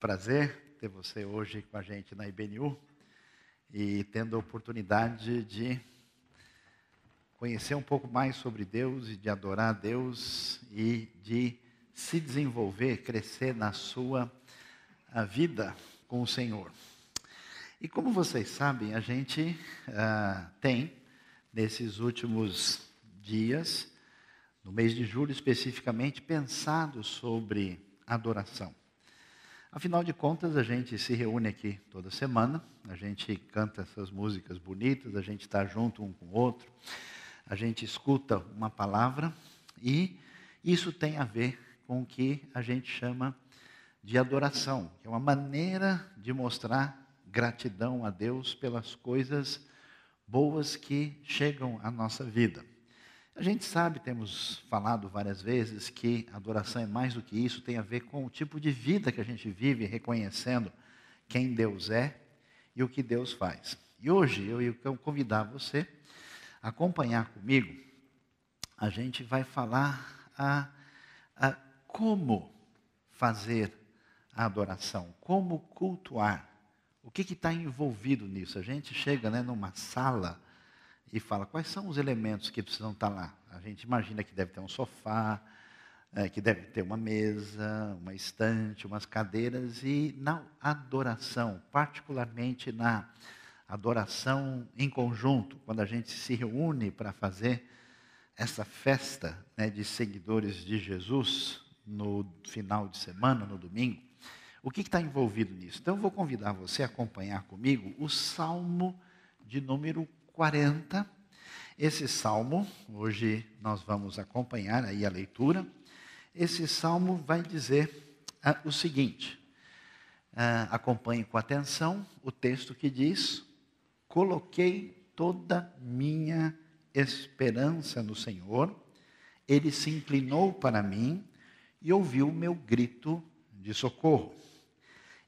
prazer ter você hoje com a gente na IBNU e tendo a oportunidade de conhecer um pouco mais sobre Deus e de adorar a Deus e de se desenvolver, crescer na sua vida com o Senhor. E como vocês sabem, a gente ah, tem, nesses últimos dias, no mês de julho especificamente, pensado sobre adoração. Afinal de contas, a gente se reúne aqui toda semana, a gente canta essas músicas bonitas, a gente está junto um com o outro, a gente escuta uma palavra e isso tem a ver com o que a gente chama de adoração, que é uma maneira de mostrar gratidão a Deus pelas coisas boas que chegam à nossa vida. A gente sabe, temos falado várias vezes, que adoração é mais do que isso, tem a ver com o tipo de vida que a gente vive, reconhecendo quem Deus é e o que Deus faz. E hoje eu ia convidar você a acompanhar comigo. A gente vai falar a, a como fazer a adoração, como cultuar. O que está envolvido nisso? A gente chega né, numa sala e fala quais são os elementos que precisam estar lá. A gente imagina que deve ter um sofá, é, que deve ter uma mesa, uma estante, umas cadeiras, e na adoração, particularmente na adoração em conjunto, quando a gente se reúne para fazer essa festa né, de seguidores de Jesus no final de semana, no domingo, o que está envolvido nisso? Então, eu vou convidar você a acompanhar comigo o Salmo de número 40. Esse salmo, hoje nós vamos acompanhar aí a leitura. Esse salmo vai dizer ah, o seguinte: ah, acompanhe com atenção o texto que diz: Coloquei toda minha esperança no Senhor, ele se inclinou para mim e ouviu o meu grito de socorro.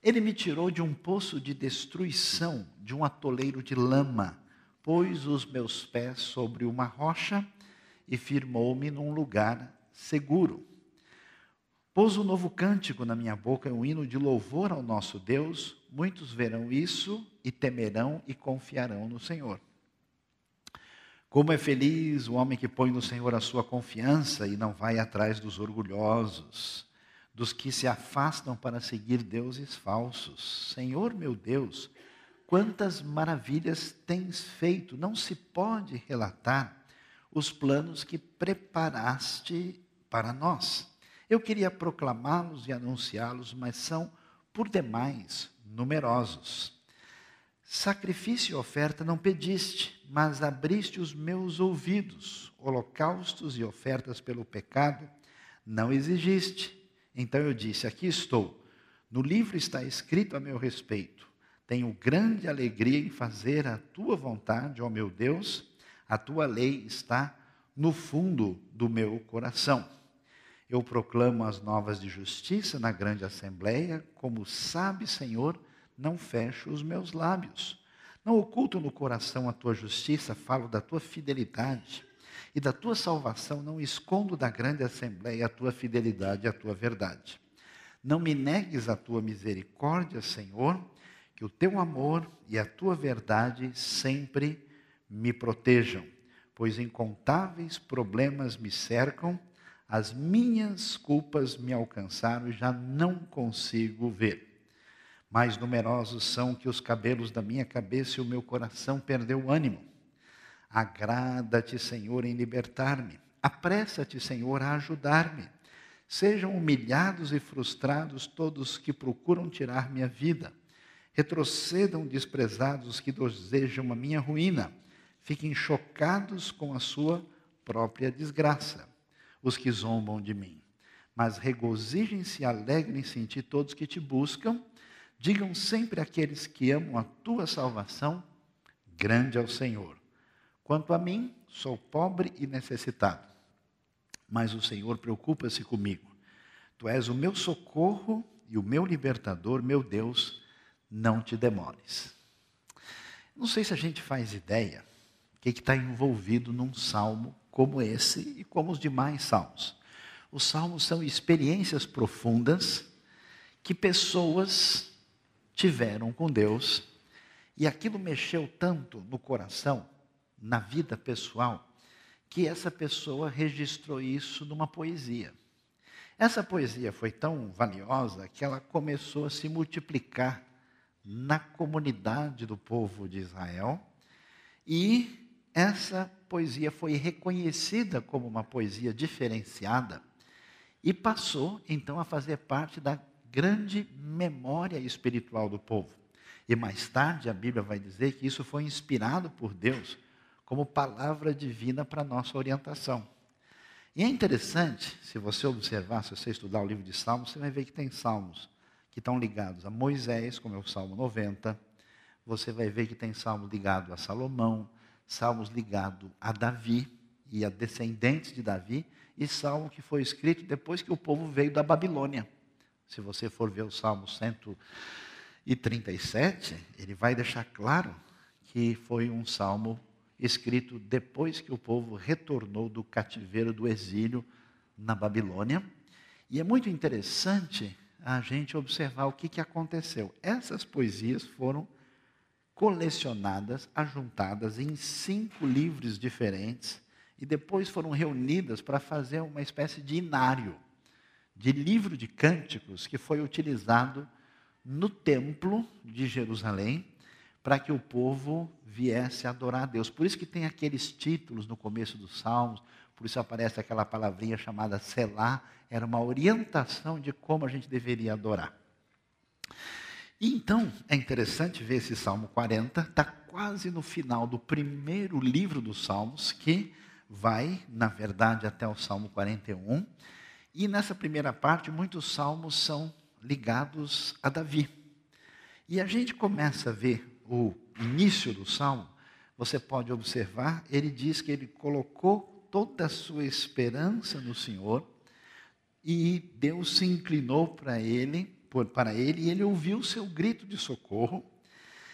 Ele me tirou de um poço de destruição, de um atoleiro de lama pôs os meus pés sobre uma rocha e firmou-me num lugar seguro. Pôs um novo cântico na minha boca, um hino de louvor ao nosso Deus. Muitos verão isso e temerão e confiarão no Senhor. Como é feliz o homem que põe no Senhor a sua confiança e não vai atrás dos orgulhosos, dos que se afastam para seguir deuses falsos. Senhor meu Deus, Quantas maravilhas tens feito, não se pode relatar os planos que preparaste para nós. Eu queria proclamá-los e anunciá-los, mas são por demais numerosos. Sacrifício e oferta não pediste, mas abriste os meus ouvidos. Holocaustos e ofertas pelo pecado não exigiste. Então eu disse: Aqui estou. No livro está escrito a meu respeito tenho grande alegria em fazer a tua vontade, ó meu Deus, a tua lei está no fundo do meu coração. Eu proclamo as novas de justiça na grande assembleia, como sabe, Senhor, não fecho os meus lábios. Não oculto no coração a tua justiça, falo da tua fidelidade e da tua salvação, não escondo da grande assembleia a tua fidelidade e a tua verdade. Não me negues a tua misericórdia, Senhor, que o teu amor e a tua verdade sempre me protejam, pois incontáveis problemas me cercam, as minhas culpas me alcançaram e já não consigo ver. Mais numerosos são que os cabelos da minha cabeça e o meu coração perdeu o ânimo. Agrada-te, Senhor, em libertar-me. Apressa-te, Senhor, a ajudar-me. Sejam humilhados e frustrados todos que procuram tirar minha vida Retrocedam desprezados os que desejam a minha ruína. Fiquem chocados com a sua própria desgraça, os que zombam de mim. Mas regozijem-se e alegrem-se em ti todos que te buscam. Digam sempre àqueles que amam a tua salvação: grande é o Senhor. Quanto a mim, sou pobre e necessitado, mas o Senhor preocupa-se comigo. Tu és o meu socorro e o meu libertador, meu Deus não te demores. Não sei se a gente faz ideia o que está envolvido num salmo como esse e como os demais salmos. Os salmos são experiências profundas que pessoas tiveram com Deus e aquilo mexeu tanto no coração, na vida pessoal, que essa pessoa registrou isso numa poesia. Essa poesia foi tão valiosa que ela começou a se multiplicar na comunidade do povo de Israel e essa poesia foi reconhecida como uma poesia diferenciada e passou então a fazer parte da grande memória espiritual do povo. E mais tarde a Bíblia vai dizer que isso foi inspirado por Deus como palavra divina para nossa orientação. E é interessante, se você observar, se você estudar o livro de Salmos, você vai ver que tem salmos que estão ligados a Moisés, como é o Salmo 90. Você vai ver que tem salmos ligados a Salomão, salmos ligados a Davi e a descendentes de Davi, e salmo que foi escrito depois que o povo veio da Babilônia. Se você for ver o Salmo 137, ele vai deixar claro que foi um salmo escrito depois que o povo retornou do cativeiro do exílio na Babilônia. E é muito interessante a gente observar o que, que aconteceu. Essas poesias foram colecionadas, ajuntadas em cinco livros diferentes e depois foram reunidas para fazer uma espécie de inário, de livro de cânticos que foi utilizado no templo de Jerusalém para que o povo viesse adorar a Deus. Por isso que tem aqueles títulos no começo dos Salmos, por isso aparece aquela palavrinha chamada Selá, era uma orientação de como a gente deveria adorar. E então, é interessante ver esse Salmo 40, está quase no final do primeiro livro dos Salmos, que vai, na verdade, até o Salmo 41. E nessa primeira parte, muitos salmos são ligados a Davi. E a gente começa a ver o início do salmo, você pode observar, ele diz que ele colocou toda a sua esperança no Senhor e Deus se inclinou para ele, para ele e ele ouviu o seu grito de socorro.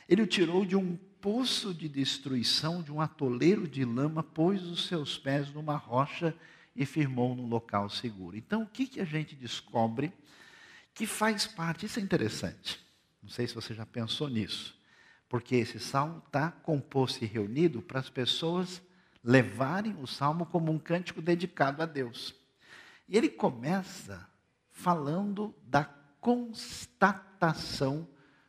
Ele o tirou de um poço de destruição, de um atoleiro de lama, pôs os seus pés numa rocha e firmou num local seguro. Então, o que, que a gente descobre que faz parte? Isso é interessante. Não sei se você já pensou nisso. Porque esse salmo está composto e reunido para as pessoas levarem o salmo como um cântico dedicado a Deus. E ele começa falando da constatação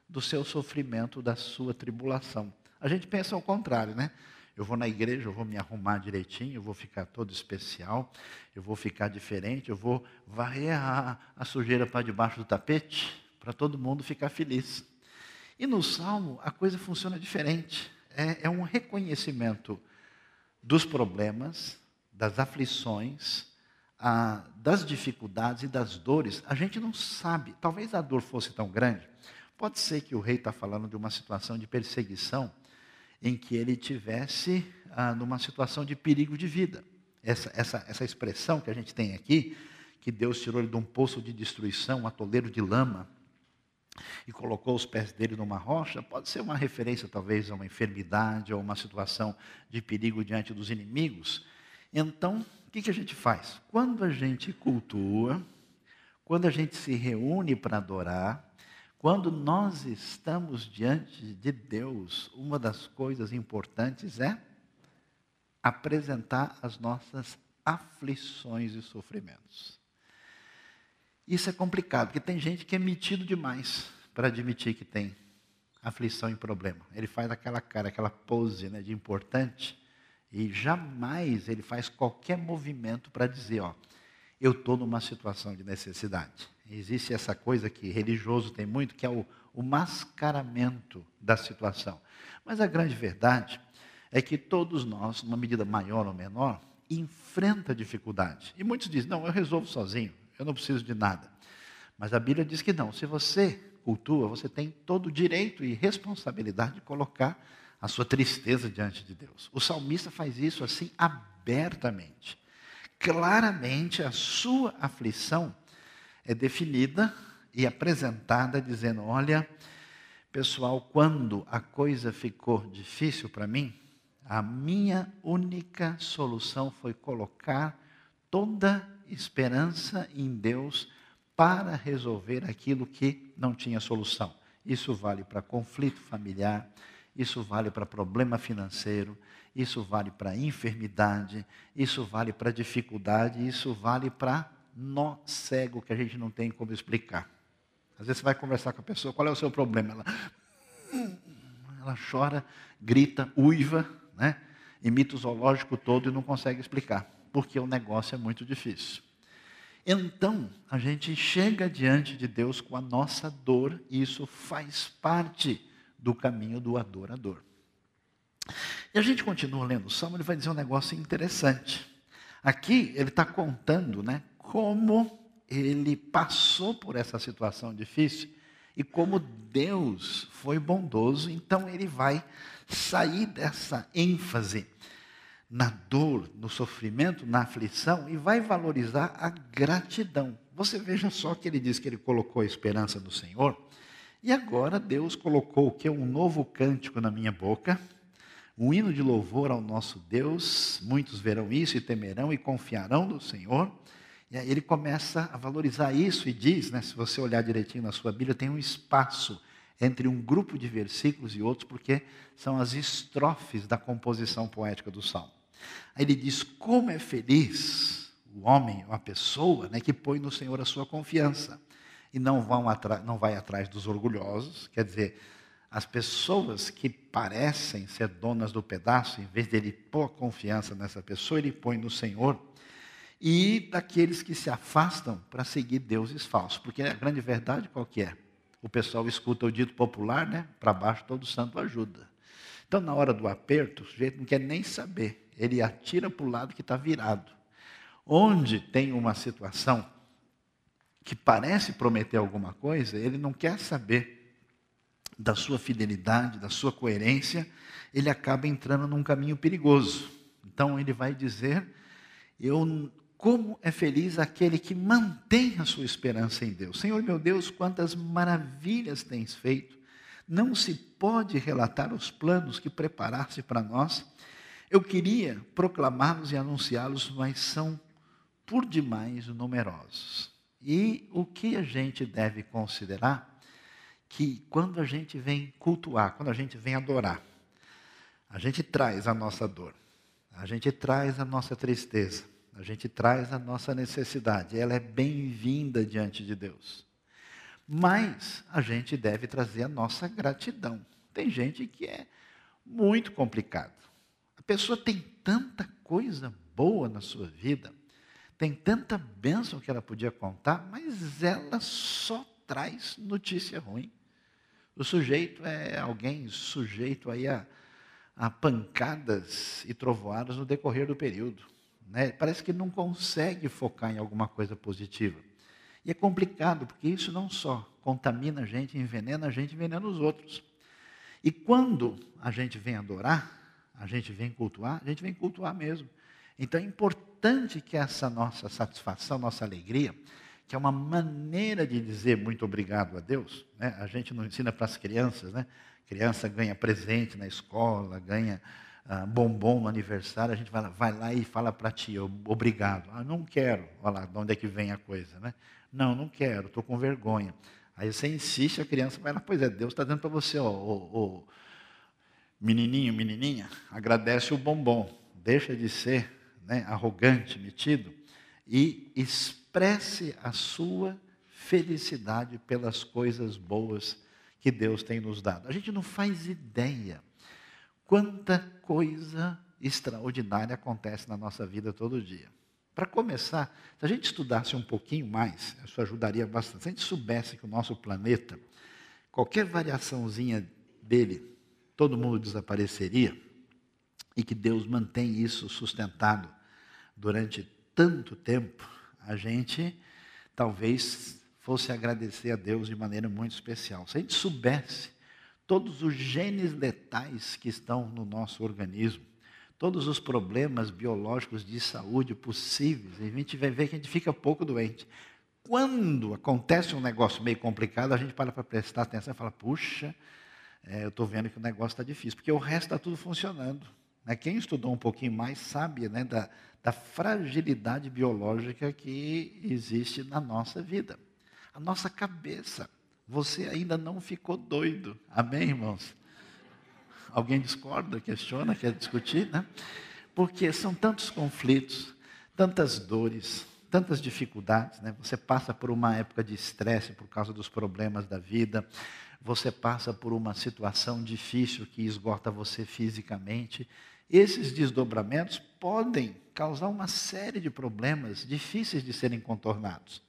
do seu sofrimento, da sua tribulação. A gente pensa ao contrário, né? Eu vou na igreja, eu vou me arrumar direitinho, eu vou ficar todo especial, eu vou ficar diferente, eu vou varrer a, a sujeira para debaixo do tapete, para todo mundo ficar feliz. E no Salmo a coisa funciona diferente. É, é um reconhecimento dos problemas, das aflições, a, das dificuldades e das dores. A gente não sabe, talvez a dor fosse tão grande. Pode ser que o rei está falando de uma situação de perseguição em que ele tivesse ah, numa situação de perigo de vida. Essa, essa, essa expressão que a gente tem aqui, que Deus tirou ele de um poço de destruição, um atoleiro de lama, e colocou os pés dele numa rocha, pode ser uma referência talvez a uma enfermidade ou uma situação de perigo diante dos inimigos. Então, o que, que a gente faz? Quando a gente cultua, quando a gente se reúne para adorar, quando nós estamos diante de Deus, uma das coisas importantes é apresentar as nossas aflições e sofrimentos. Isso é complicado, porque tem gente que é metido demais para admitir que tem aflição e problema. Ele faz aquela cara, aquela pose né, de importante e jamais ele faz qualquer movimento para dizer, ó, eu estou numa situação de necessidade. Existe essa coisa que religioso tem muito, que é o, o mascaramento da situação. Mas a grande verdade é que todos nós, numa medida maior ou menor, enfrenta dificuldade. E muitos dizem, não, eu resolvo sozinho, eu não preciso de nada. Mas a Bíblia diz que não. Se você cultua, você tem todo o direito e responsabilidade de colocar a sua tristeza diante de Deus. O salmista faz isso assim abertamente. Claramente a sua aflição é definida e apresentada dizendo: "Olha, pessoal, quando a coisa ficou difícil para mim, a minha única solução foi colocar toda esperança em Deus para resolver aquilo que não tinha solução. Isso vale para conflito familiar, isso vale para problema financeiro, isso vale para enfermidade, isso vale para dificuldade, isso vale para nó cego que a gente não tem como explicar. Às vezes você vai conversar com a pessoa, qual é o seu problema? Ela, ela chora, grita, uiva, né? imita o zoológico todo e não consegue explicar, porque o negócio é muito difícil. Então, a gente chega diante de Deus com a nossa dor, e isso faz parte do caminho do adorador. E a gente continua lendo o Salmo, ele vai dizer um negócio interessante. Aqui ele está contando né, como ele passou por essa situação difícil e como Deus foi bondoso, então ele vai sair dessa ênfase na dor, no sofrimento, na aflição e vai valorizar a gratidão. Você veja só que ele diz que ele colocou a esperança no Senhor e agora Deus colocou o que um novo cântico na minha boca um hino de louvor ao nosso Deus. Muitos verão isso e temerão e confiarão no Senhor. E aí ele começa a valorizar isso e diz, né, se você olhar direitinho na sua Bíblia, tem um espaço entre um grupo de versículos e outros, porque são as estrofes da composição poética do Salmo. Aí ele diz: Como é feliz o homem, a pessoa, né, que põe no Senhor a sua confiança e não, vão não vai atrás dos orgulhosos, quer dizer, as pessoas que parecem ser donas do pedaço, em vez de ele pôr a confiança nessa pessoa, ele põe no Senhor. E daqueles que se afastam para seguir deuses falsos. Porque a grande verdade qual que é? O pessoal escuta o dito popular, né? Para baixo todo santo ajuda. Então, na hora do aperto, o sujeito não quer nem saber. Ele atira para o lado que está virado. Onde tem uma situação que parece prometer alguma coisa, ele não quer saber da sua fidelidade, da sua coerência, ele acaba entrando num caminho perigoso. Então ele vai dizer: Eu como é feliz aquele que mantém a sua esperança em Deus. Senhor meu Deus, quantas maravilhas tens feito. Não se pode relatar os planos que preparaste para nós. Eu queria proclamá-los e anunciá-los, mas são por demais numerosos. E o que a gente deve considerar que quando a gente vem cultuar, quando a gente vem adorar, a gente traz a nossa dor, a gente traz a nossa tristeza, a gente traz a nossa necessidade, ela é bem-vinda diante de Deus. Mas a gente deve trazer a nossa gratidão. Tem gente que é muito complicado. Pessoa tem tanta coisa boa na sua vida, tem tanta bênção que ela podia contar, mas ela só traz notícia ruim. O sujeito é alguém sujeito aí a, a pancadas e trovoadas no decorrer do período. Né? Parece que não consegue focar em alguma coisa positiva. E é complicado, porque isso não só contamina a gente, envenena a gente, envenena os outros. E quando a gente vem adorar, a gente vem cultuar, a gente vem cultuar mesmo. Então é importante que essa nossa satisfação, nossa alegria, que é uma maneira de dizer muito obrigado a Deus. Né? A gente não ensina para as crianças, né? Criança ganha presente na escola, ganha ah, bombom no aniversário, a gente vai lá, vai lá e fala para tia, obrigado. Ah, não quero. Olha lá, de onde é que vem a coisa, né? Não, não quero, estou com vergonha. Aí você insiste, a criança vai lá, pois é, Deus está dando para você, ó, ó, ó, menininho, menininha, agradece o bombom, deixa de ser né, arrogante, metido, e expresse a sua felicidade pelas coisas boas que Deus tem nos dado. A gente não faz ideia quanta coisa extraordinária acontece na nossa vida todo dia. Para começar, se a gente estudasse um pouquinho mais, isso ajudaria bastante. Se a gente soubesse que o nosso planeta, qualquer variaçãozinha dele, todo mundo desapareceria, e que Deus mantém isso sustentado durante tanto tempo, a gente talvez fosse agradecer a Deus de maneira muito especial. Se a gente soubesse todos os genes letais que estão no nosso organismo, todos os problemas biológicos de saúde possíveis, a gente vai ver que a gente fica pouco doente. Quando acontece um negócio meio complicado, a gente para para prestar atenção e fala: puxa, é, eu estou vendo que o negócio está difícil, porque o resto está tudo funcionando. Né? Quem estudou um pouquinho mais sabe né, da, da fragilidade biológica que existe na nossa vida. a nossa cabeça. Você ainda não ficou doido. Amém, irmãos? Alguém discorda, questiona, quer discutir, né? Porque são tantos conflitos, tantas dores, tantas dificuldades, né? Você passa por uma época de estresse por causa dos problemas da vida, você passa por uma situação difícil que esgota você fisicamente. Esses desdobramentos podem causar uma série de problemas difíceis de serem contornados.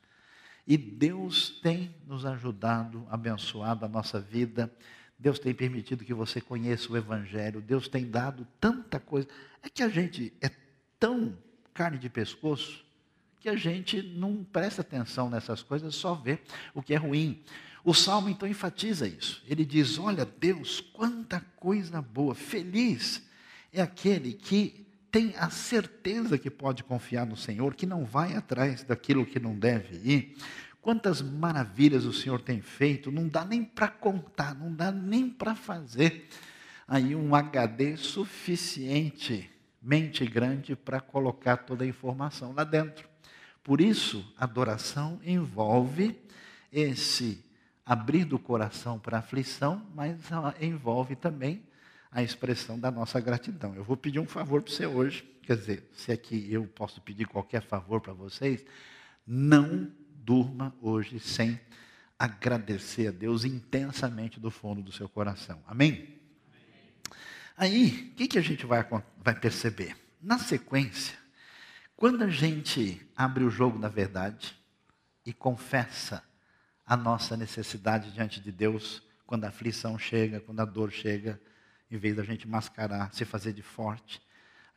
E Deus tem nos ajudado, abençoado a nossa vida. Deus tem permitido que você conheça o Evangelho. Deus tem dado tanta coisa. É que a gente é tão carne de pescoço que a gente não presta atenção nessas coisas, só vê o que é ruim. O salmo então enfatiza isso. Ele diz: Olha, Deus, quanta coisa boa, feliz é aquele que tem a certeza que pode confiar no Senhor, que não vai atrás daquilo que não deve ir. Quantas maravilhas o Senhor tem feito, não dá nem para contar, não dá nem para fazer aí um HD suficientemente grande para colocar toda a informação lá dentro. Por isso, adoração envolve esse abrir do coração para aflição, mas envolve também a expressão da nossa gratidão. Eu vou pedir um favor para você hoje, quer dizer, se é que eu posso pedir qualquer favor para vocês, não durma hoje sem agradecer a Deus intensamente do fundo do seu coração. Amém? Aí, o que, que a gente vai, vai perceber? Na sequência, quando a gente abre o jogo da verdade e confessa a nossa necessidade diante de Deus, quando a aflição chega, quando a dor chega, em vez da gente mascarar, se fazer de forte,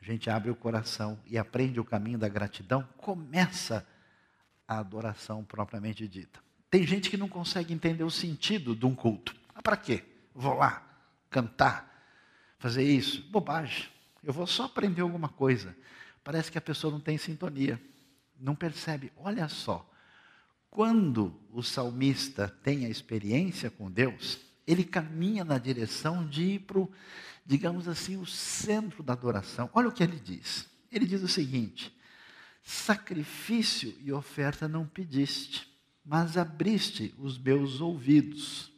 a gente abre o coração e aprende o caminho da gratidão, começa a adoração propriamente dita. Tem gente que não consegue entender o sentido de um culto. Ah, para quê? Vou lá cantar, fazer isso. Bobagem. Eu vou só aprender alguma coisa. Parece que a pessoa não tem sintonia, não percebe. Olha só, quando o salmista tem a experiência com Deus, ele caminha na direção de ir para, digamos assim, o centro da adoração. Olha o que ele diz. Ele diz o seguinte: sacrifício e oferta não pediste, mas abriste os meus ouvidos.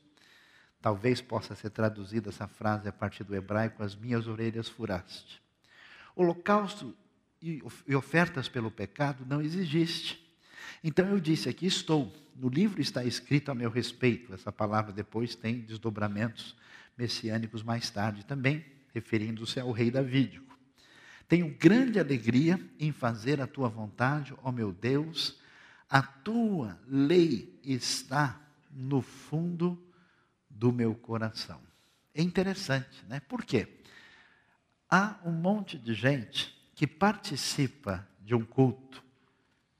Talvez possa ser traduzida essa frase a partir do hebraico: as minhas orelhas furaste. Holocausto e ofertas pelo pecado não exigiste. Então eu disse: aqui estou no livro está escrito a meu respeito. Essa palavra depois tem desdobramentos messiânicos mais tarde também, referindo-se ao rei Davídico. Tenho grande alegria em fazer a tua vontade, ó meu Deus, a tua lei está no fundo do meu coração. É interessante, né? Por quê? Há um monte de gente que participa de um culto,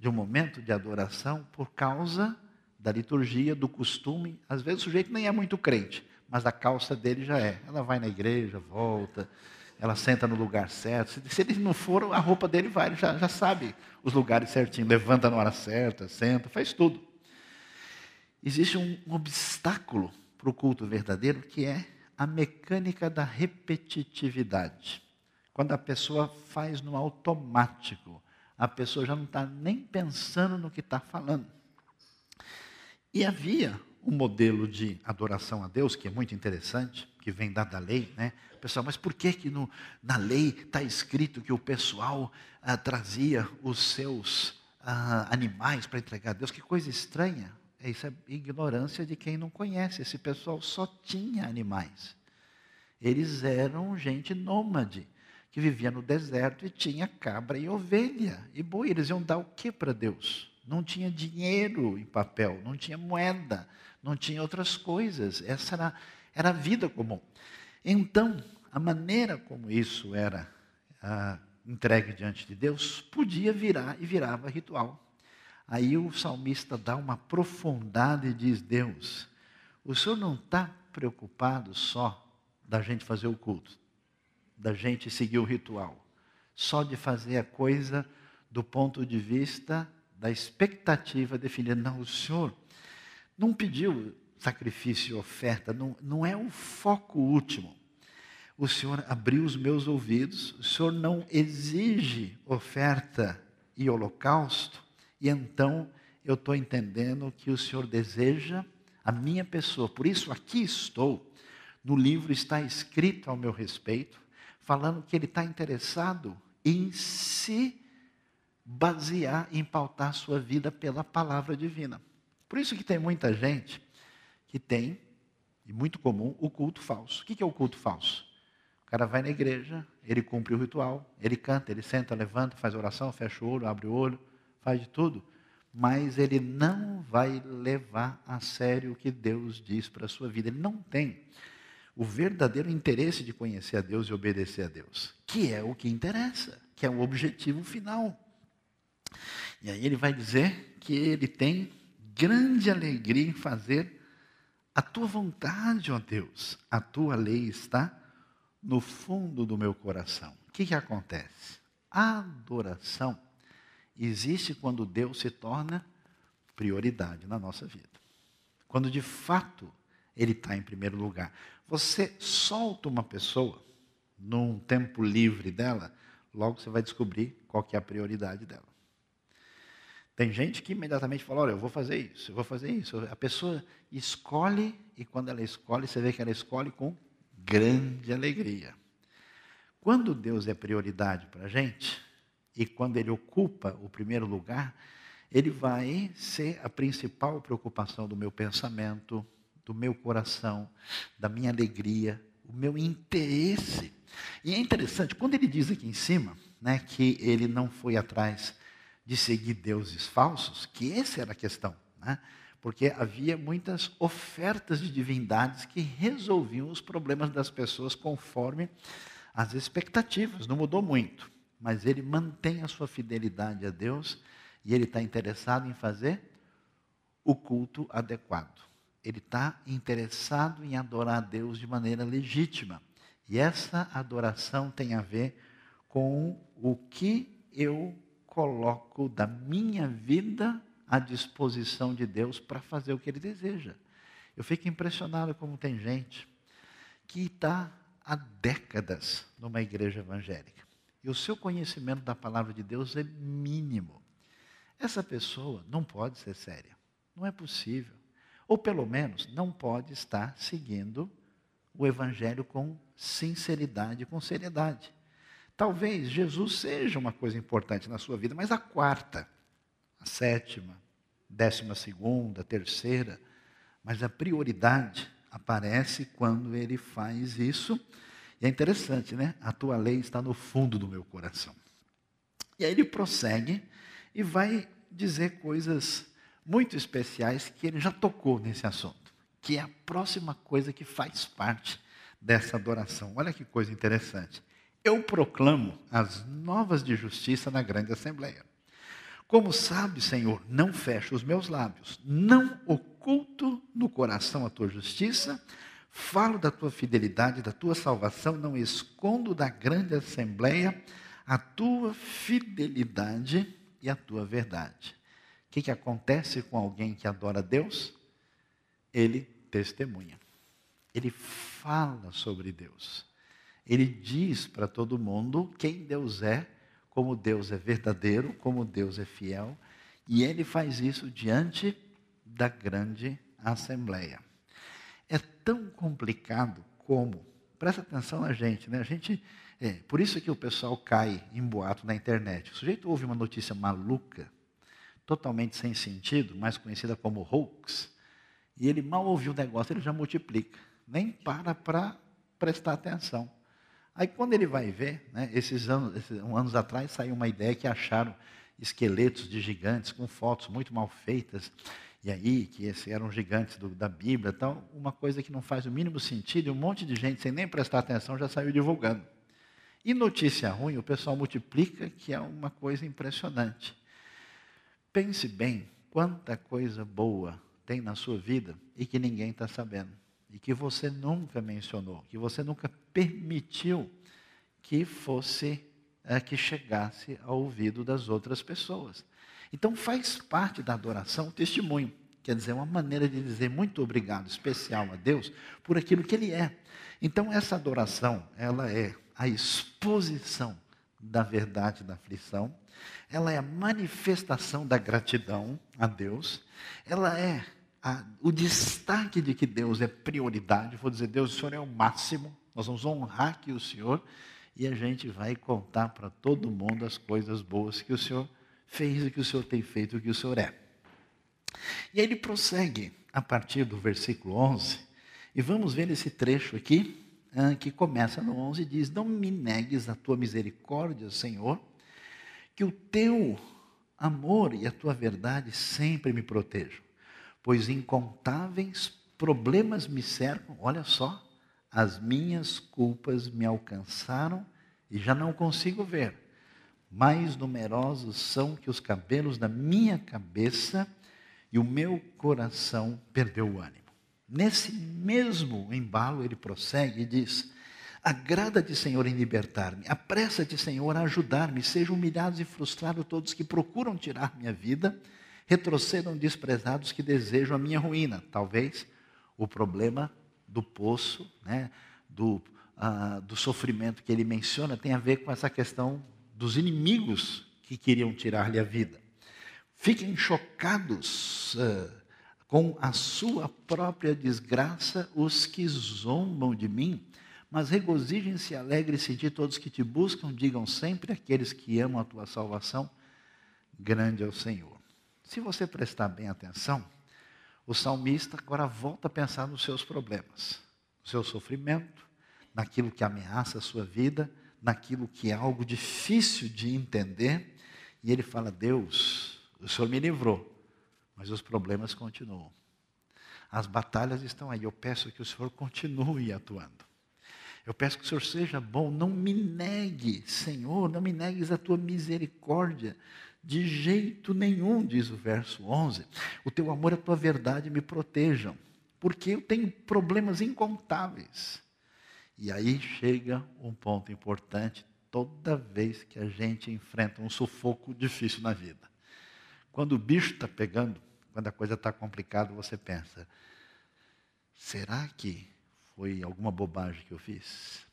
de um momento de adoração, por causa da liturgia, do costume. Às vezes o sujeito nem é muito crente, mas a calça dele já é. Ela vai na igreja, volta, ela senta no lugar certo. Se, ele não for, a roupa dele vai, ele já, já sabe os lugares certinho. Levanta na hora certa, senta, faz tudo. Existe um, um obstáculo para o culto verdadeiro que é a mecânica da repetitividade. Quando a pessoa faz no automático, a pessoa já não está nem pensando no que está falando. E havia um modelo de adoração a Deus, que é muito interessante, que vem da, da lei, né? Pessoal, mas por que que no, na lei está escrito que o pessoal ah, trazia os seus ah, animais para entregar a Deus? Que coisa estranha. É, isso é ignorância de quem não conhece. Esse pessoal só tinha animais. Eles eram gente nômade, que vivia no deserto e tinha cabra e ovelha e boi. Eles iam dar o que para Deus? não tinha dinheiro em papel, não tinha moeda, não tinha outras coisas. Essa era, era a vida comum. Então, a maneira como isso era ah, entregue diante de Deus podia virar e virava ritual. Aí o salmista dá uma aprofundada e diz: Deus, o senhor não está preocupado só da gente fazer o culto, da gente seguir o ritual, só de fazer a coisa do ponto de vista da expectativa definida. Não, o Senhor não pediu sacrifício e oferta, não, não é o foco último. O Senhor abriu os meus ouvidos, o Senhor não exige oferta e holocausto, e então eu estou entendendo que o Senhor deseja a minha pessoa. Por isso, aqui estou. No livro está escrito ao meu respeito, falando que ele está interessado em se basear, em pautar sua vida pela palavra divina. Por isso que tem muita gente que tem, e muito comum, o culto falso. O que é o culto falso? O cara vai na igreja, ele cumpre o ritual, ele canta, ele senta, levanta, faz oração, fecha o olho, abre o olho, faz de tudo, mas ele não vai levar a sério o que Deus diz para a sua vida. Ele não tem o verdadeiro interesse de conhecer a Deus e obedecer a Deus, que é o que interessa, que é o objetivo final. E aí ele vai dizer que ele tem grande alegria em fazer a tua vontade, ó Deus. A tua lei está no fundo do meu coração. O que, que acontece? A adoração existe quando Deus se torna prioridade na nossa vida. Quando de fato Ele está em primeiro lugar. Você solta uma pessoa num tempo livre dela, logo você vai descobrir qual que é a prioridade dela. Tem gente que imediatamente fala: Olha, eu vou fazer isso, eu vou fazer isso. A pessoa escolhe, e quando ela escolhe, você vê que ela escolhe com grande alegria. Quando Deus é prioridade para a gente, e quando Ele ocupa o primeiro lugar, Ele vai ser a principal preocupação do meu pensamento, do meu coração, da minha alegria, o meu interesse. E é interessante, quando ele diz aqui em cima, né, que ele não foi atrás de seguir deuses falsos, que essa era a questão, né? porque havia muitas ofertas de divindades que resolviam os problemas das pessoas conforme as expectativas, não mudou muito, mas ele mantém a sua fidelidade a Deus e ele está interessado em fazer o culto adequado. Ele está interessado em adorar a Deus de maneira legítima. E essa adoração tem a ver com o que eu coloco da minha vida à disposição de Deus para fazer o que Ele deseja. Eu fico impressionado como tem gente que está há décadas numa igreja evangélica e o seu conhecimento da palavra de Deus é mínimo. Essa pessoa não pode ser séria, não é possível. Ou pelo menos não pode estar seguindo o evangelho com sinceridade, com seriedade. Talvez Jesus seja uma coisa importante na sua vida, mas a quarta, a sétima, décima segunda, terceira, mas a prioridade aparece quando ele faz isso. E é interessante, né? A tua lei está no fundo do meu coração. E aí ele prossegue e vai dizer coisas muito especiais que ele já tocou nesse assunto, que é a próxima coisa que faz parte dessa adoração. Olha que coisa interessante eu proclamo as novas de justiça na grande assembleia. Como sabe, Senhor, não fecho os meus lábios, não oculto no coração a tua justiça, falo da tua fidelidade, da tua salvação, não escondo da grande assembleia a tua fidelidade e a tua verdade. Que, que acontece com alguém que adora Deus? Ele testemunha, ele fala sobre Deus. Ele diz para todo mundo quem Deus é, como Deus é verdadeiro, como Deus é fiel, e ele faz isso diante da grande assembleia. É tão complicado como, presta atenção na gente, né? A gente, é, por isso que o pessoal cai em boato na internet. O sujeito ouve uma notícia maluca, totalmente sem sentido, mais conhecida como hoax, e ele mal ouviu o negócio, ele já multiplica, nem para para prestar atenção. Aí quando ele vai ver, né, esses anos, esses, um anos atrás saiu uma ideia que acharam esqueletos de gigantes com fotos muito mal feitas, e aí que esses eram gigantes do, da Bíblia, então uma coisa que não faz o mínimo sentido, e um monte de gente sem nem prestar atenção já saiu divulgando. E notícia ruim, o pessoal multiplica, que é uma coisa impressionante. Pense bem quanta coisa boa tem na sua vida e que ninguém está sabendo e que você nunca mencionou, que você nunca permitiu que fosse, é, que chegasse ao ouvido das outras pessoas. Então faz parte da adoração o testemunho, quer dizer, uma maneira de dizer muito obrigado especial a Deus por aquilo que Ele é. Então essa adoração, ela é a exposição da verdade da aflição, ela é a manifestação da gratidão a Deus, ela é a, o destaque de que Deus é prioridade. Vou dizer, Deus, o Senhor é o máximo, nós vamos honrar aqui o Senhor e a gente vai contar para todo mundo as coisas boas que o Senhor fez e que o Senhor tem feito e que o Senhor é. E aí ele prossegue a partir do versículo 11, e vamos ver esse trecho aqui, ah, que começa no 11 e diz: Não me negues a tua misericórdia, Senhor, que o teu amor e a tua verdade sempre me protejam, pois incontáveis problemas me cercam, olha só, as minhas culpas me alcançaram e já não consigo ver. Mais numerosos são que os cabelos da minha cabeça e o meu coração perdeu o ânimo. Nesse mesmo embalo, ele prossegue e diz: Agrada-te, Senhor, em libertar-me, apressa-te, Senhor, a ajudar-me. Sejam humilhados e frustrados todos que procuram tirar minha vida, retrocedam desprezados que desejam a minha ruína. Talvez o problema do poço, né, do, uh, do sofrimento que ele menciona, tem a ver com essa questão dos inimigos que queriam tirar-lhe a vida. Fiquem chocados uh, com a sua própria desgraça os que zombam de mim, mas regozijem-se e alegrem-se de todos que te buscam, digam sempre aqueles que amam a tua salvação, grande é o Senhor. Se você prestar bem atenção, o salmista agora volta a pensar nos seus problemas, no seu sofrimento, naquilo que ameaça a sua vida, naquilo que é algo difícil de entender, e ele fala: Deus, o Senhor me livrou, mas os problemas continuam. As batalhas estão aí. Eu peço que o Senhor continue atuando. Eu peço que o Senhor seja bom. Não me negue, Senhor, não me negues a tua misericórdia. De jeito nenhum, diz o verso 11. O teu amor e a tua verdade me protejam, porque eu tenho problemas incontáveis. E aí chega um ponto importante toda vez que a gente enfrenta um sufoco difícil na vida. Quando o bicho está pegando, quando a coisa está complicada, você pensa: será que foi alguma bobagem que eu fiz?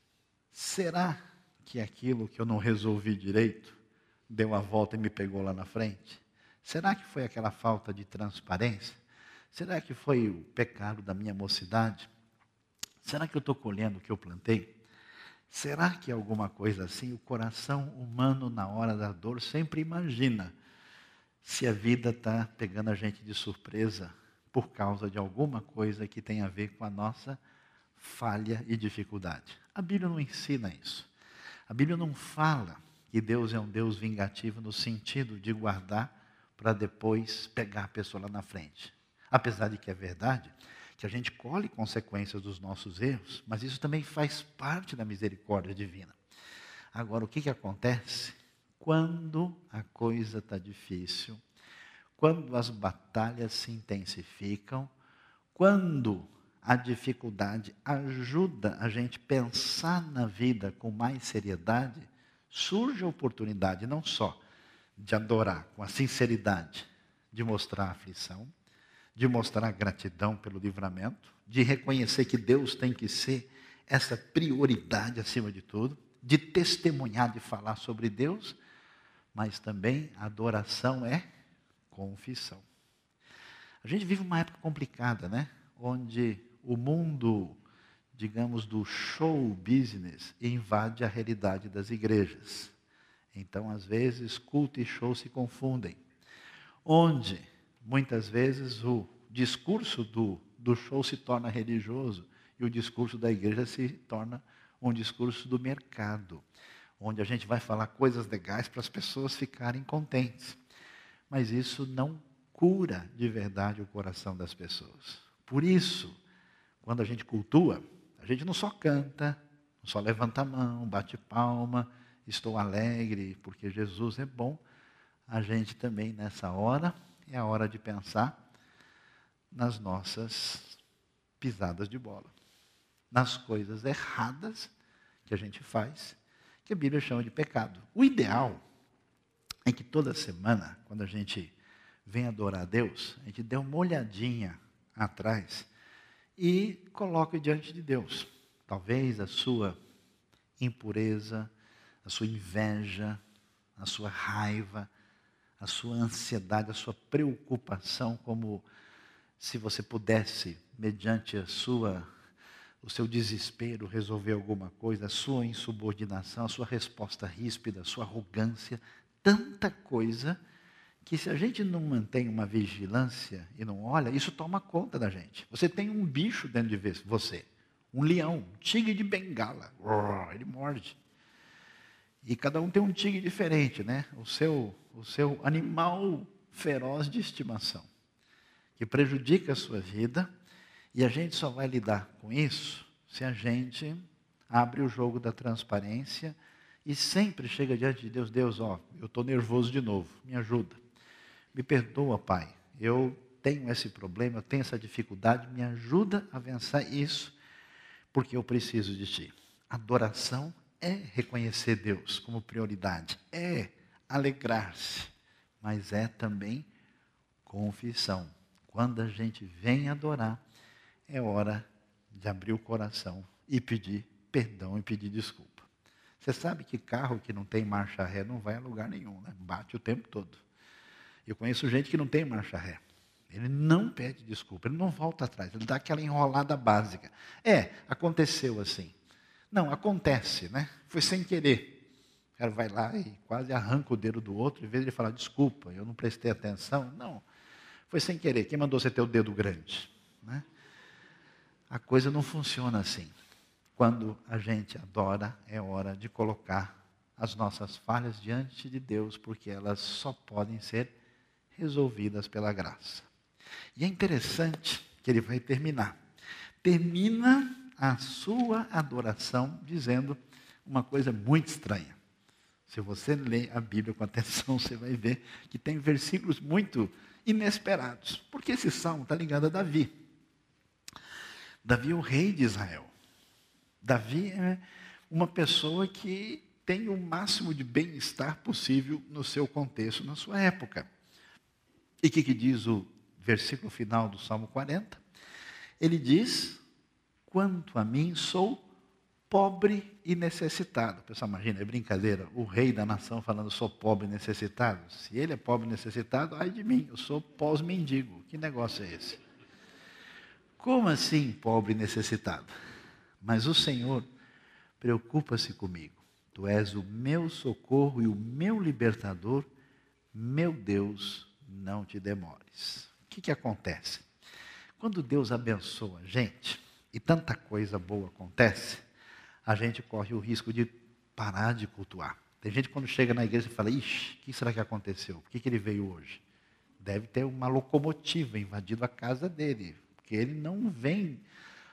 Será que aquilo que eu não resolvi direito deu a volta e me pegou lá na frente? Será que foi aquela falta de transparência? Será que foi o pecado da minha mocidade? Será que eu estou colhendo o que eu plantei? Será que é alguma coisa assim? O coração humano, na hora da dor, sempre imagina se a vida está pegando a gente de surpresa por causa de alguma coisa que tem a ver com a nossa falha e dificuldade. A Bíblia não ensina isso. A Bíblia não fala que Deus é um Deus vingativo no sentido de guardar para depois pegar a pessoa lá na frente. Apesar de que é verdade que a gente colhe consequências dos nossos erros, mas isso também faz parte da misericórdia divina. Agora, o que, que acontece quando a coisa está difícil, quando as batalhas se intensificam, quando a dificuldade ajuda a gente pensar na vida com mais seriedade, surge a oportunidade não só de adorar com a sinceridade, de mostrar a aflição, de mostrar gratidão pelo livramento, de reconhecer que Deus tem que ser essa prioridade acima de tudo, de testemunhar, de falar sobre Deus, mas também a adoração é confissão. A gente vive uma época complicada, né? Onde o mundo, digamos, do show business invade a realidade das igrejas. Então, às vezes, culto e show se confundem. Onde, muitas vezes, o discurso do, do show se torna religioso e o discurso da igreja se torna um discurso do mercado, onde a gente vai falar coisas legais para as pessoas ficarem contentes. Mas isso não cura de verdade o coração das pessoas. Por isso, quando a gente cultua, a gente não só canta, não só levanta a mão, bate palma, estou alegre porque Jesus é bom. A gente também nessa hora é a hora de pensar nas nossas pisadas de bola, nas coisas erradas que a gente faz, que a Bíblia chama de pecado. O ideal é que toda semana, quando a gente vem adorar a Deus, a gente dê uma olhadinha atrás e coloque diante de Deus. Talvez a sua impureza, a sua inveja, a sua raiva, a sua ansiedade, a sua preocupação, como se você pudesse, mediante a sua o seu desespero, resolver alguma coisa, a sua insubordinação, a sua resposta ríspida, a sua arrogância, tanta coisa que se a gente não mantém uma vigilância e não olha, isso toma conta da gente. Você tem um bicho dentro de você, um leão, um tigre de bengala, ele morde. E cada um tem um tigre diferente, né? O seu, o seu animal feroz de estimação, que prejudica a sua vida, e a gente só vai lidar com isso se a gente abre o jogo da transparência e sempre chega diante de Deus, Deus, ó, eu estou nervoso de novo, me ajuda. Me perdoa, Pai, eu tenho esse problema, eu tenho essa dificuldade, me ajuda a vencer isso, porque eu preciso de Ti. Adoração é reconhecer Deus como prioridade, é alegrar-se, mas é também confissão. Quando a gente vem adorar, é hora de abrir o coração e pedir perdão e pedir desculpa. Você sabe que carro que não tem marcha ré não vai a lugar nenhum, né? bate o tempo todo. Eu conheço gente que não tem marcha ré. Ele não pede desculpa, ele não volta atrás, ele dá aquela enrolada básica. É, aconteceu assim. Não, acontece, né? Foi sem querer. O cara vai lá e quase arranca o dedo do outro, em vez de falar, desculpa, eu não prestei atenção. Não, foi sem querer. Quem mandou você ter o dedo grande? Né? A coisa não funciona assim. Quando a gente adora, é hora de colocar as nossas falhas diante de Deus, porque elas só podem ser resolvidas pela graça. E é interessante que ele vai terminar. Termina a sua adoração dizendo uma coisa muito estranha. Se você ler a Bíblia com atenção, você vai ver que tem versículos muito inesperados. Porque esse salmo está ligado a Davi. Davi é o rei de Israel. Davi é uma pessoa que tem o máximo de bem-estar possível no seu contexto, na sua época. E o que, que diz o versículo final do Salmo 40? Ele diz: Quanto a mim, sou pobre e necessitado. Pessoal imagina, é brincadeira, o rei da nação falando sou pobre e necessitado. Se ele é pobre e necessitado, ai de mim, eu sou pós-mendigo. Que negócio é esse? Como assim pobre e necessitado? Mas o Senhor preocupa-se comigo. Tu és o meu socorro e o meu libertador, meu Deus, não te demores. O que, que acontece? Quando Deus abençoa a gente, e tanta coisa boa acontece, a gente corre o risco de parar de cultuar. Tem gente quando chega na igreja e fala, ixi, o que será que aconteceu? Por que, que ele veio hoje? Deve ter uma locomotiva invadido a casa dele, porque ele não vem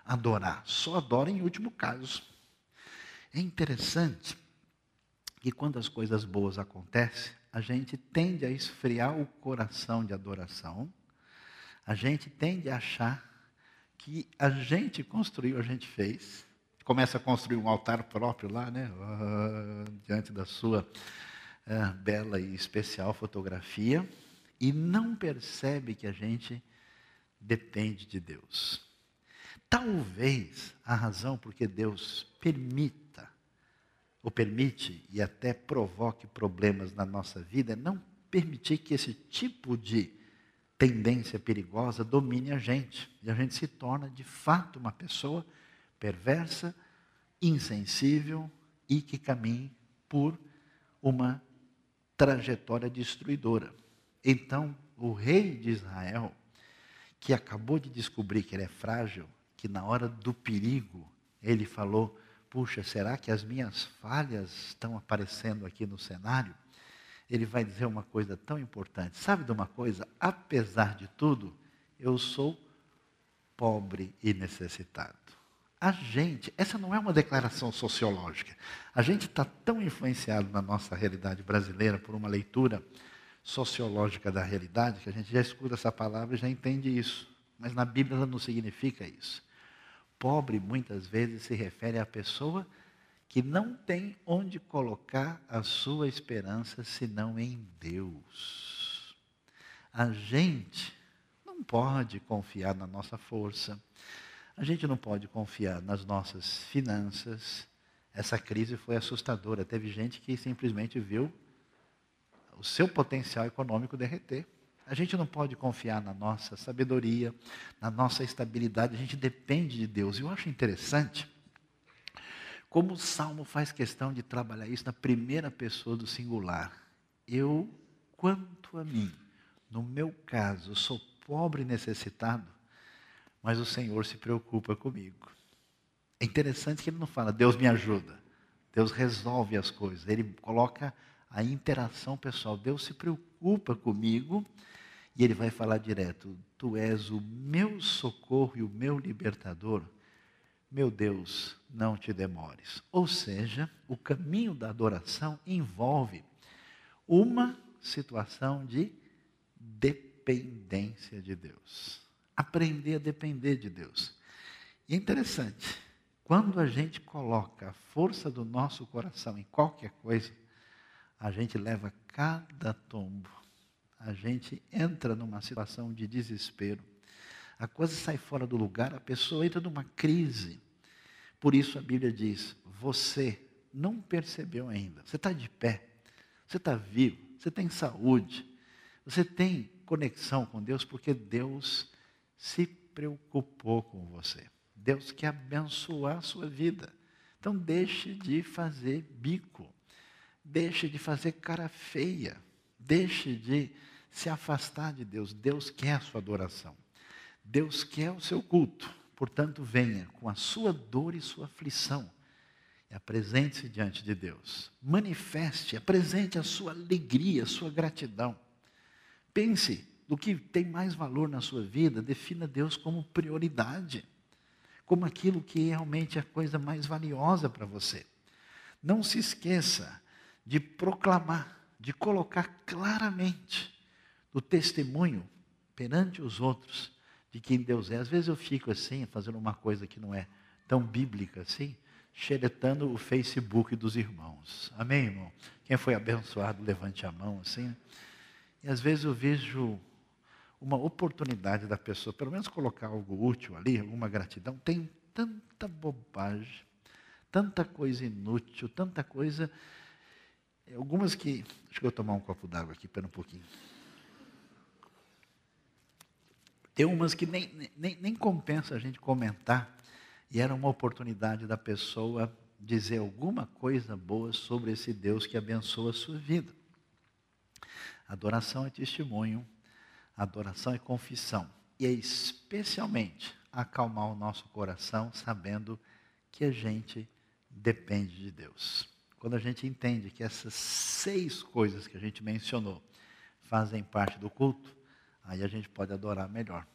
adorar, só adora em último caso. É interessante que quando as coisas boas acontecem, a gente tende a esfriar o coração de adoração, a gente tende a achar que a gente construiu, a gente fez, começa a construir um altar próprio lá, né, uh, diante da sua uh, bela e especial fotografia, e não percebe que a gente depende de Deus. Talvez a razão por que Deus permita, ou permite e até provoque problemas na nossa vida, é não permitir que esse tipo de tendência perigosa domine a gente. E a gente se torna, de fato, uma pessoa perversa, insensível e que caminhe por uma trajetória destruidora. Então, o rei de Israel, que acabou de descobrir que ele é frágil, que na hora do perigo ele falou: Puxa, será que as minhas falhas estão aparecendo aqui no cenário? Ele vai dizer uma coisa tão importante. Sabe de uma coisa? Apesar de tudo, eu sou pobre e necessitado. A gente, essa não é uma declaração sociológica. A gente está tão influenciado na nossa realidade brasileira por uma leitura sociológica da realidade que a gente já escuta essa palavra e já entende isso. Mas na Bíblia ela não significa isso. Pobre muitas vezes se refere à pessoa que não tem onde colocar a sua esperança senão em Deus. A gente não pode confiar na nossa força, a gente não pode confiar nas nossas finanças. Essa crise foi assustadora. Teve gente que simplesmente viu o seu potencial econômico derreter. A gente não pode confiar na nossa sabedoria, na nossa estabilidade, a gente depende de Deus. E eu acho interessante como o Salmo faz questão de trabalhar isso na primeira pessoa do singular. Eu, quanto a mim, no meu caso, sou pobre e necessitado, mas o Senhor se preocupa comigo. É interessante que ele não fala, Deus me ajuda. Deus resolve as coisas. Ele coloca a interação pessoal. Deus se preocupa comigo e ele vai falar direto: Tu és o meu socorro e o meu libertador. Meu Deus, não te demores. Ou seja, o caminho da adoração envolve uma situação de dependência de Deus. Aprender a depender de Deus. E é interessante, quando a gente coloca a força do nosso coração em qualquer coisa, a gente leva cada tombo. A gente entra numa situação de desespero. A coisa sai fora do lugar, a pessoa entra numa crise. Por isso a Bíblia diz: você não percebeu ainda. Você está de pé, você está vivo, você tem saúde, você tem conexão com Deus, porque Deus se preocupou com você. Deus quer abençoar a sua vida. Então deixe de fazer bico. Deixe de fazer cara feia. Deixe de se afastar de Deus. Deus quer a sua adoração. Deus quer o seu culto. Portanto, venha com a sua dor e sua aflição e apresente-se diante de Deus. Manifeste, apresente a sua alegria, a sua gratidão. Pense do que tem mais valor na sua vida, defina Deus como prioridade como aquilo que realmente é a coisa mais valiosa para você. Não se esqueça de proclamar, de colocar claramente o testemunho perante os outros de quem Deus é. Às vezes eu fico assim, fazendo uma coisa que não é tão bíblica assim, xeretando o Facebook dos irmãos. Amém, irmão? Quem foi abençoado, levante a mão assim. E às vezes eu vejo uma oportunidade da pessoa, pelo menos colocar algo útil ali, alguma gratidão, tem tanta bobagem, tanta coisa inútil, tanta coisa. Algumas que. Deixa eu tomar um copo d'água aqui, pera um pouquinho. Tem umas que nem, nem, nem compensa a gente comentar, e era uma oportunidade da pessoa dizer alguma coisa boa sobre esse Deus que abençoa a sua vida. Adoração é testemunho adoração e confissão. E é especialmente acalmar o nosso coração sabendo que a gente depende de Deus. Quando a gente entende que essas seis coisas que a gente mencionou fazem parte do culto, aí a gente pode adorar melhor.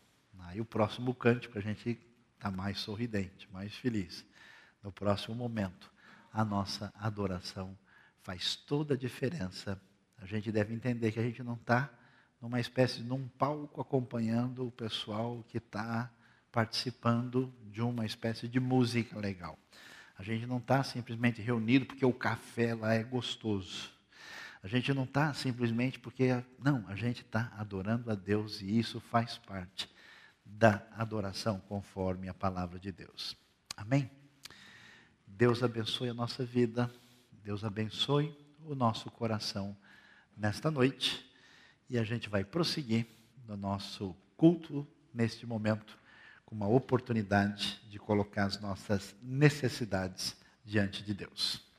Aí o próximo cântico a gente está mais sorridente, mais feliz. No próximo momento, a nossa adoração faz toda a diferença. A gente deve entender que a gente não está numa espécie de um palco acompanhando o pessoal que está participando de uma espécie de música legal. A gente não está simplesmente reunido porque o café lá é gostoso. A gente não está simplesmente porque. Não, a gente está adorando a Deus e isso faz parte da adoração conforme a palavra de Deus. Amém? Deus abençoe a nossa vida, Deus abençoe o nosso coração nesta noite. E a gente vai prosseguir no nosso culto neste momento uma oportunidade de colocar as nossas necessidades diante de Deus.